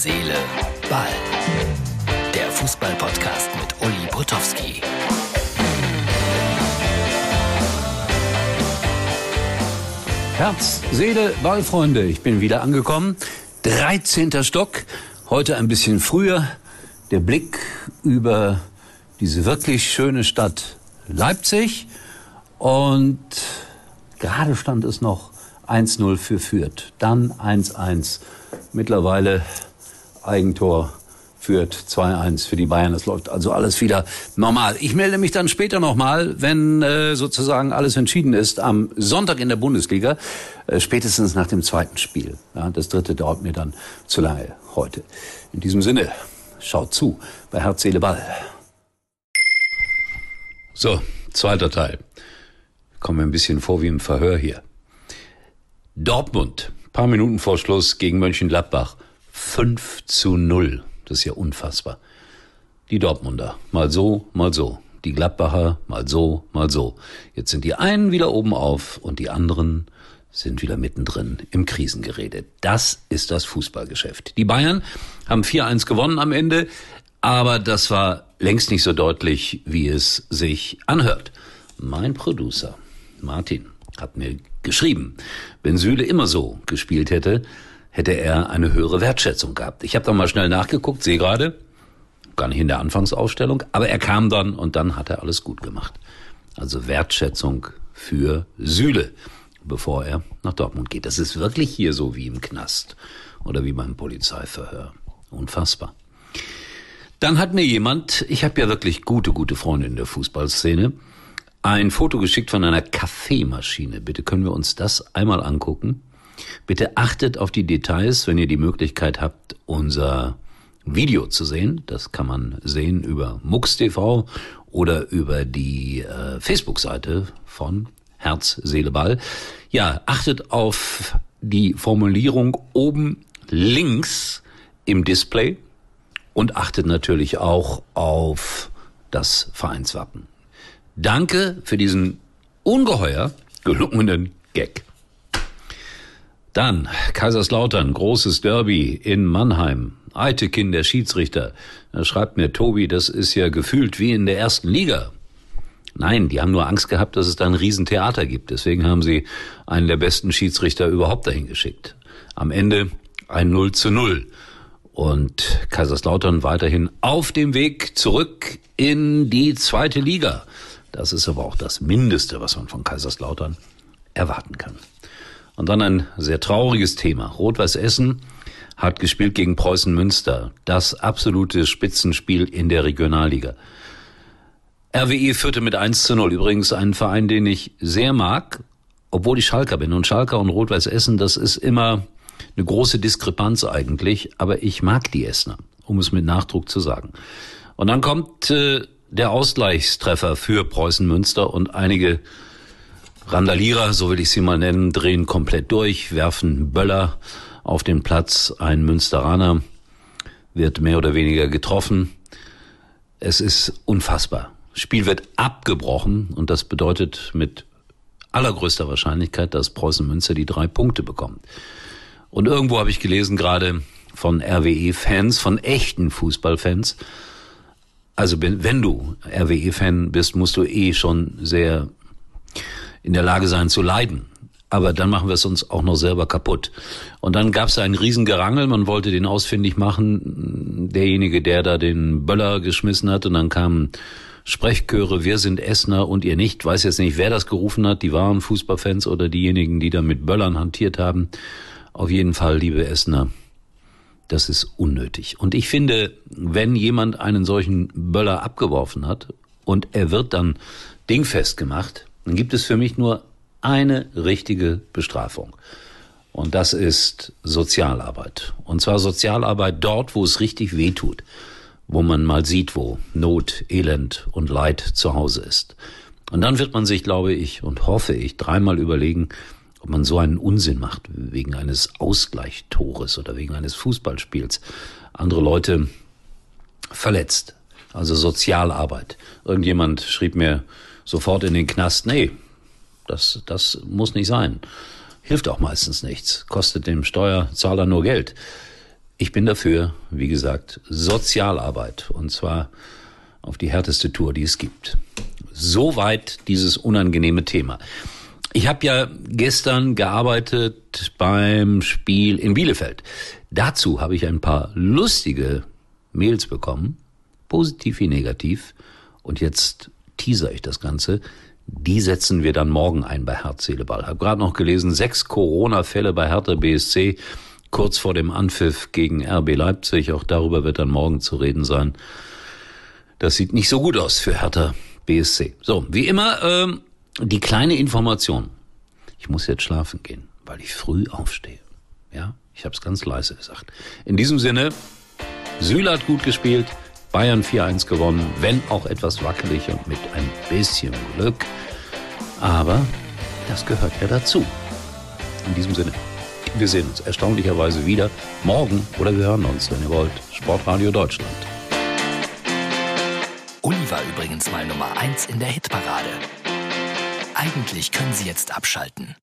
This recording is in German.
Seele, Ball. Der Fußball-Podcast mit Uli Potowski. Herz, Seele, Ball, Freunde. Ich bin wieder angekommen. 13. Stock. Heute ein bisschen früher. Der Blick über diese wirklich schöne Stadt Leipzig. Und gerade stand es noch 1-0 für Fürth. Dann 1-1. Mittlerweile Eigentor Fürth 2-1 für die Bayern. Das läuft also alles wieder normal. Ich melde mich dann später nochmal, wenn äh, sozusagen alles entschieden ist, am Sonntag in der Bundesliga, äh, spätestens nach dem zweiten Spiel. Ja, das dritte dauert mir dann zu lange heute. In diesem Sinne, schaut zu bei Herz, Seele, Ball. So, zweiter Teil. Kommen wir ein bisschen vor wie im Verhör hier. Dortmund, paar Minuten vor Schluss gegen Mönchengladbach. 5 zu 0. Das ist ja unfassbar. Die Dortmunder, mal so, mal so. Die Gladbacher, mal so, mal so. Jetzt sind die einen wieder oben auf und die anderen sind wieder mittendrin im Krisengerede. Das ist das Fußballgeschäft. Die Bayern haben 4-1 gewonnen am Ende, aber das war längst nicht so deutlich, wie es sich anhört. Mein Producer, Martin, hat mir geschrieben, wenn Süle immer so gespielt hätte, hätte er eine höhere Wertschätzung gehabt. Ich habe da mal schnell nachgeguckt, sehe gerade, gar nicht in der Anfangsausstellung, aber er kam dann und dann hat er alles gut gemacht. Also Wertschätzung für Süle, bevor er nach Dortmund geht. Das ist wirklich hier so wie im Knast oder wie beim Polizeiverhör. Unfassbar. Dann hat mir jemand, ich habe ja wirklich gute, gute Freunde in der Fußballszene, ein Foto geschickt von einer Kaffeemaschine. Bitte können wir uns das einmal angucken. Bitte achtet auf die Details, wenn ihr die Möglichkeit habt, unser Video zu sehen. Das kann man sehen über MUX.tv oder über die äh, Facebook-Seite von Herz, Seele, Ball. Ja, achtet auf die Formulierung oben links im Display und achtet natürlich auch auf das Vereinswappen. Danke für diesen ungeheuer gelungenen Gag. Dann Kaiserslautern, großes Derby in Mannheim. Eitekin, der Schiedsrichter. Da schreibt mir Tobi, das ist ja gefühlt wie in der ersten Liga. Nein, die haben nur Angst gehabt, dass es da ein Riesentheater gibt. Deswegen haben sie einen der besten Schiedsrichter überhaupt dahin geschickt. Am Ende ein 0 zu 0. Und Kaiserslautern weiterhin auf dem Weg zurück in die zweite Liga. Das ist aber auch das Mindeste, was man von Kaiserslautern erwarten kann. Und dann ein sehr trauriges Thema. Rot-Weiß Essen hat gespielt gegen Preußen Münster. Das absolute Spitzenspiel in der Regionalliga. RWE führte mit 1 zu 0. Übrigens ein Verein, den ich sehr mag, obwohl ich Schalker bin. Und Schalker und Rot-Weiß Essen, das ist immer eine große Diskrepanz eigentlich. Aber ich mag die Essener, um es mit Nachdruck zu sagen. Und dann kommt äh, der Ausgleichstreffer für Preußen Münster und einige Randalierer, so will ich sie mal nennen, drehen komplett durch, werfen Böller auf den Platz. Ein Münsteraner wird mehr oder weniger getroffen. Es ist unfassbar. Spiel wird abgebrochen und das bedeutet mit allergrößter Wahrscheinlichkeit, dass Preußen Münster die drei Punkte bekommt. Und irgendwo habe ich gelesen, gerade von RWE-Fans, von echten Fußballfans, also wenn du RWE-Fan bist, musst du eh schon sehr in der Lage sein zu leiden. Aber dann machen wir es uns auch noch selber kaputt. Und dann gab es einen Riesengerangel, man wollte den ausfindig machen, derjenige, der da den Böller geschmissen hat. Und dann kamen Sprechchöre, wir sind Essener und ihr nicht. Weiß jetzt nicht, wer das gerufen hat, die wahren Fußballfans oder diejenigen, die da mit Böllern hantiert haben. Auf jeden Fall, liebe Essener, das ist unnötig. Und ich finde, wenn jemand einen solchen Böller abgeworfen hat und er wird dann dingfest gemacht, dann gibt es für mich nur eine richtige Bestrafung. Und das ist Sozialarbeit. Und zwar Sozialarbeit dort, wo es richtig weh tut, wo man mal sieht, wo Not, Elend und Leid zu Hause ist. Und dann wird man sich, glaube ich und hoffe ich, dreimal überlegen, ob man so einen Unsinn macht, wegen eines Ausgleichtores oder wegen eines Fußballspiels, andere Leute verletzt. Also Sozialarbeit. Irgendjemand schrieb mir sofort in den Knast, nee, das, das muss nicht sein. Hilft auch meistens nichts, kostet dem Steuerzahler nur Geld. Ich bin dafür, wie gesagt, Sozialarbeit. Und zwar auf die härteste Tour, die es gibt. Soweit dieses unangenehme Thema. Ich habe ja gestern gearbeitet beim Spiel in Bielefeld. Dazu habe ich ein paar lustige Mails bekommen, positiv wie negativ. Und jetzt teaser ich das Ganze. Die setzen wir dann morgen ein bei Herz, Seele, Ball. Hab gerade noch gelesen, sechs Corona-Fälle bei Hertha BSC kurz vor dem Anpfiff gegen RB Leipzig. Auch darüber wird dann morgen zu reden sein. Das sieht nicht so gut aus für Hertha BSC. So, wie immer, ähm, die kleine Information. Ich muss jetzt schlafen gehen, weil ich früh aufstehe. Ja, ich habe es ganz leise gesagt. In diesem Sinne, Süle hat gut gespielt, Bayern 4-1 gewonnen, wenn auch etwas wackelig und mit ein bisschen Glück. Aber das gehört ja dazu. In diesem Sinne. Wir sehen uns erstaunlicherweise wieder morgen oder wir hören uns, wenn ihr wollt. Sportradio Deutschland. Uli war übrigens mal Nummer 1 in der Hitparade. Eigentlich können Sie jetzt abschalten.